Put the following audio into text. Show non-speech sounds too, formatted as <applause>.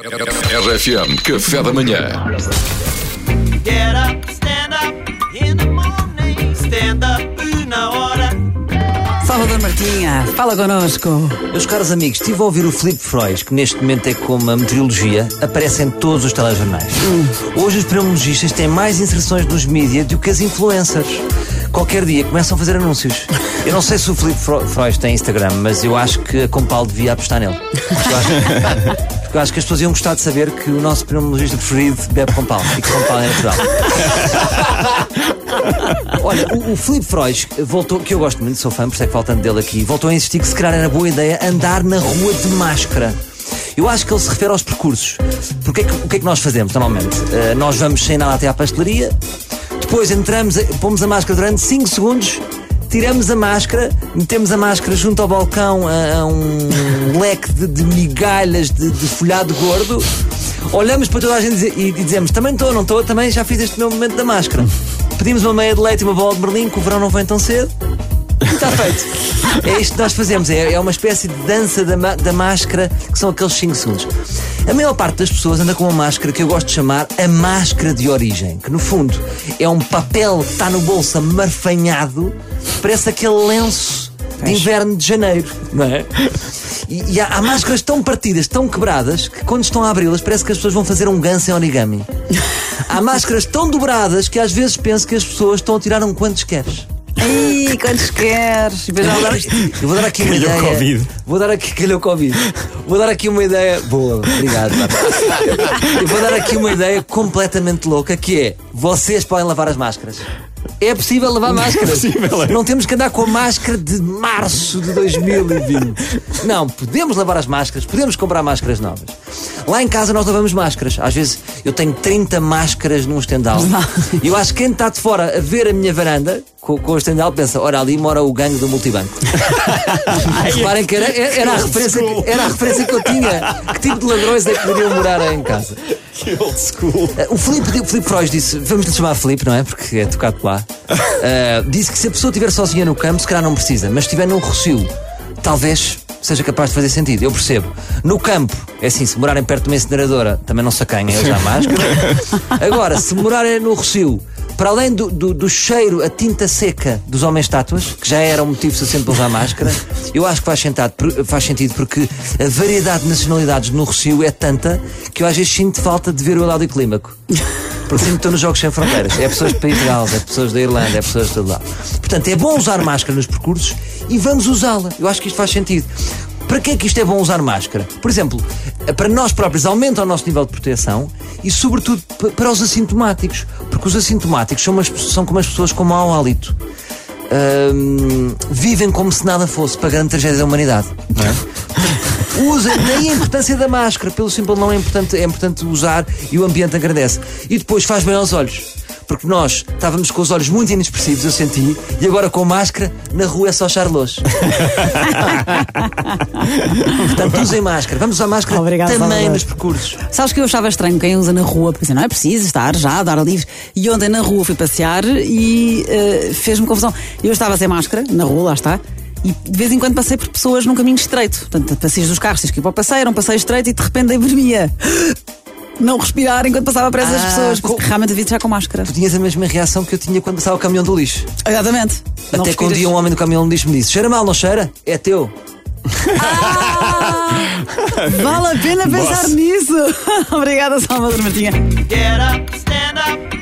RFM Café da Manhã. Get up, stand up in the morning. Stand up na hora. Salvador Martinha, fala connosco. Meus caros amigos, estive a ouvir o Filipe Freud, que neste momento é como a meteorologia, aparece em todos os telejornais. Hoje os pneumologistas têm mais inserções nos mídias do que as influencers. Qualquer dia começam a fazer anúncios. Eu não sei se o Filipe Freud tem Instagram, mas eu acho que a Compal devia apostar nele. <laughs> Porque eu acho, que as pessoas iam gostar de saber que o nosso pneumologista preferido bebe Compal e que Compal é natural. Olha, o, o Filipe Freud voltou, que eu gosto muito, sou fã, por isso é que faltando dele aqui, voltou a insistir que se calhar era boa ideia andar na rua de máscara. Eu acho que ele se refere aos percursos. Porque é que- o que é que nós fazemos normalmente? Eh, nós vamos sem nada até à pastelaria, depois entramos, pomos a máscara durante 5 segundos, tiramos a máscara, metemos a máscara junto ao balcão a, a um <laughs> leque de, de migalhas de, de folhado gordo, olhamos para toda a gente e dize- dizemos: também estou, não estou, também já fiz este meu momento da máscara. Pedimos uma meia de leite e uma bola de berlim, que o verão não vem tão cedo. Está feito. É isto que nós fazemos. É, é uma espécie de dança da, da máscara, que são aqueles 5 segundos. A maior parte das pessoas anda com uma máscara que eu gosto de chamar a máscara de origem, que no fundo é um papel que está no bolso amarfanhado, parece aquele lenço de inverno de janeiro, não é? E, e há, há máscaras tão partidas, tão quebradas, que quando estão a abri-las parece que as pessoas vão fazer um ganso em origami. <laughs> Há máscaras tão dobradas que às vezes penso que as pessoas estão a tirar um quantos queres. Ai, quantos queres? Eu vou <laughs> dar, eu vou dar aqui uma Calhou ideia. Covid. Vou dar aqui calhou Covid. Vou dar aqui uma ideia. Boa, obrigado. Eu vou dar aqui uma ideia completamente louca que é: vocês podem lavar as máscaras. É possível lavar máscaras. possível, é. Não temos que andar com a máscara de março de 2020. <laughs> Não, podemos lavar as máscaras, podemos comprar máscaras novas. Lá em casa nós lavamos máscaras. Às vezes eu tenho 30 máscaras num estendal. E eu acho que quem está de fora a ver a minha varanda com, com o estendal pensa: ora, ali mora o gangue do multibanco. <laughs> Reparem que era, era, a referência, que- era a referência que eu tinha. Que tipo de ladrões é que poderiam morar em casa? Que old school. O Filipe, o Filipe Freud disse, vamos lhe chamar Filipe, não é? Porque é tocado lá. Uh, <laughs> disse que se a pessoa estiver sozinha no campo, se calhar não precisa, mas se estiver num rocio, talvez seja capaz de fazer sentido. Eu percebo. No campo, é assim, se morarem perto de uma incineradora, também não se acanhem a usar máscara. <laughs> Agora, se morarem no rocio, para além do, do, do cheiro a tinta seca dos homens estátuas, que já era um motivo suficiente para usar máscara, eu acho que faz sentido, faz sentido porque a variedade de nacionalidades no Rocio é tanta que eu às vezes sinto falta de ver o Eládio Clímaco. Porque que estou nos Jogos Sem Fronteiras. É pessoas de País de Gales, é pessoas da Irlanda, é pessoas de todo lado. Portanto, é bom usar máscara nos percursos e vamos usá-la. Eu acho que isto faz sentido. Para que é que isto é bom usar máscara? Por exemplo, para nós próprios aumenta o nosso nível de proteção e, sobretudo, para os assintomáticos. Porque os assintomáticos são, umas, são como as pessoas com mau hálito. Vivem como se nada fosse para a grande tragédia da humanidade. Não é? Usem, daí a importância da máscara, pelo simples não é importante, é importante usar e o ambiente agradece. E depois faz bem aos olhos. Porque nós estávamos com os olhos muito inexpressivos, eu senti, e agora com máscara, na rua é só charlos. <laughs> Portanto, usem máscara. Vamos usar máscara Obrigado, também Salvador. nos percursos. Sabes que eu achava estranho quem usa na rua, porque assim, não é preciso estar já, dar livre. E ontem na rua fui passear e eh, fez-me confusão. Eu estava sem máscara, na rua, lá está. E de vez em quando passei por pessoas num caminho estreito. Portanto, passeios dos carros, tens que ir para o passeio, era um passeio estreito e de repente a vermia. Não respirar enquanto passava para essas Ah, pessoas, porque realmente devia estar com máscara. Tu tinhas a mesma reação que eu tinha quando passava o caminhão do lixo. Exatamente. Não Até que um dia um homem do caminhão do lixo me disse: cheira mal, não cheira? É teu. <laughs> Vale a pena pensar Boss. nisso. <laughs> Obrigada, Salvador Martinha. Get up, stand up